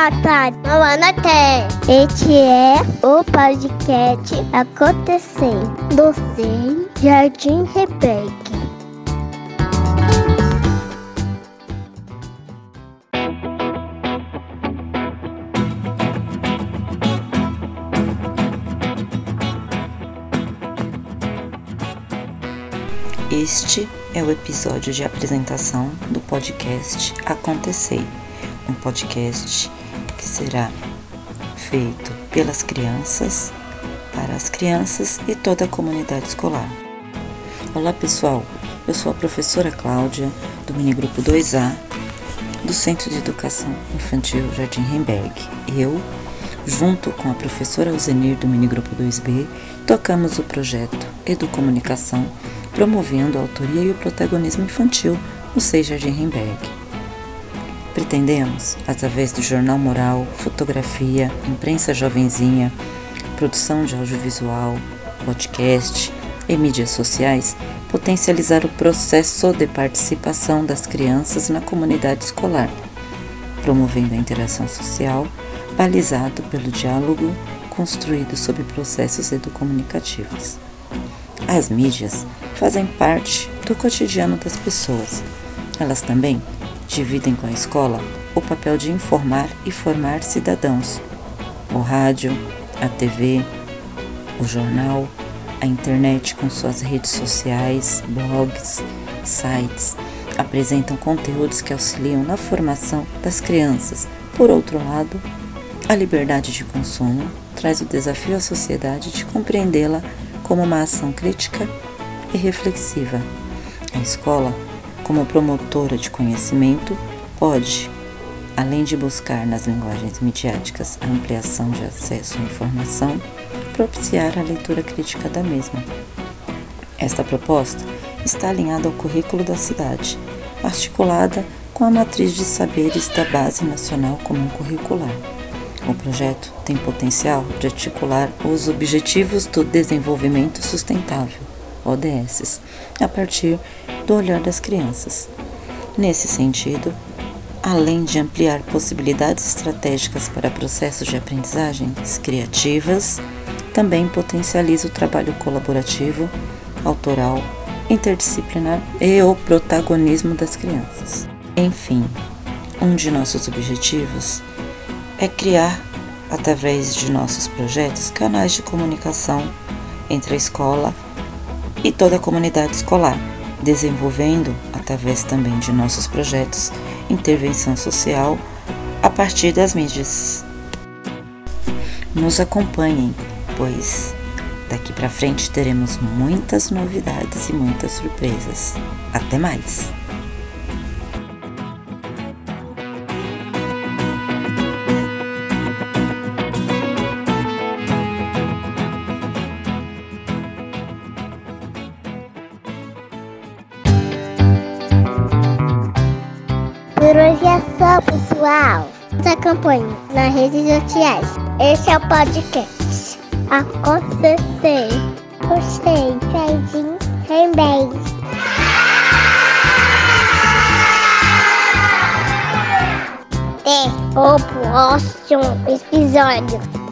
boa tarde, boa noite. Este é o podcast Acontecer do Sim Jardim Rebeca. Este é o episódio de apresentação do podcast Acontecer, um podcast que será feito pelas crianças, para as crianças e toda a comunidade escolar. Olá pessoal, eu sou a professora Cláudia, do Minigrupo 2A, do Centro de Educação Infantil Jardim Remberg. Eu, junto com a professora Alzenir do Minigrupo 2B, tocamos o projeto Educomunicação promovendo a autoria e o protagonismo infantil no Seja de Rimberg. Pretendemos, através do jornal moral, fotografia, imprensa jovenzinha, produção de audiovisual, podcast e mídias sociais, potencializar o processo de participação das crianças na comunidade escolar, promovendo a interação social, balizado pelo diálogo construído sob processos educomunicativos. As mídias fazem parte do cotidiano das pessoas. Elas também dividem com a escola o papel de informar e formar cidadãos. O rádio, a TV, o jornal, a internet com suas redes sociais, blogs, sites apresentam conteúdos que auxiliam na formação das crianças. Por outro lado, a liberdade de consumo traz o desafio à sociedade de compreendê-la como uma ação crítica e reflexiva. A escola, como promotora de conhecimento, pode, além de buscar nas linguagens midiáticas a ampliação de acesso à informação, propiciar a leitura crítica da mesma. Esta proposta está alinhada ao currículo da cidade, articulada com a matriz de saberes da Base Nacional Comum Curricular. O projeto tem potencial de articular os Objetivos do Desenvolvimento Sustentável ODS, a partir do olhar das crianças. Nesse sentido, além de ampliar possibilidades estratégicas para processos de aprendizagens criativas, também potencializa o trabalho colaborativo, autoral, interdisciplinar e o protagonismo das crianças. Enfim, um de nossos objetivos é criar, através de nossos projetos, canais de comunicação entre a escola e toda a comunidade escolar, desenvolvendo, através também de nossos projetos, intervenção social a partir das mídias. Nos acompanhem, pois daqui para frente teremos muitas novidades e muitas surpresas. Até mais! Hoje é só, pessoal. Nos acompanhe nas redes sociais. Esse é o podcast. Acontecer. Gostei. Jardim Rembeis. Até o próximo episódio.